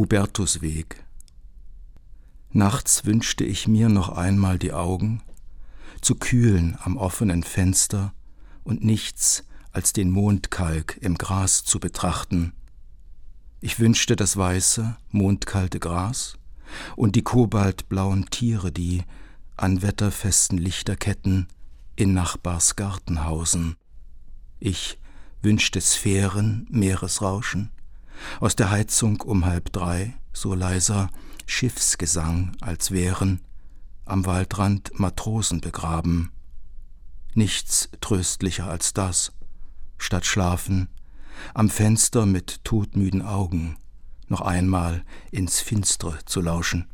Hubertusweg. Nachts wünschte ich mir noch einmal die Augen zu kühlen am offenen Fenster und nichts als den Mondkalk im Gras zu betrachten. Ich wünschte das weiße, mondkalte Gras und die kobaltblauen Tiere, die an wetterfesten Lichterketten in Nachbars Garten hausen. Ich wünschte Sphären, Meeresrauschen, aus der Heizung um halb drei, so leiser Schiffsgesang, als wären am Waldrand Matrosen begraben. Nichts tröstlicher als das, statt schlafen, am Fenster mit todmüden Augen noch einmal ins Finstre zu lauschen.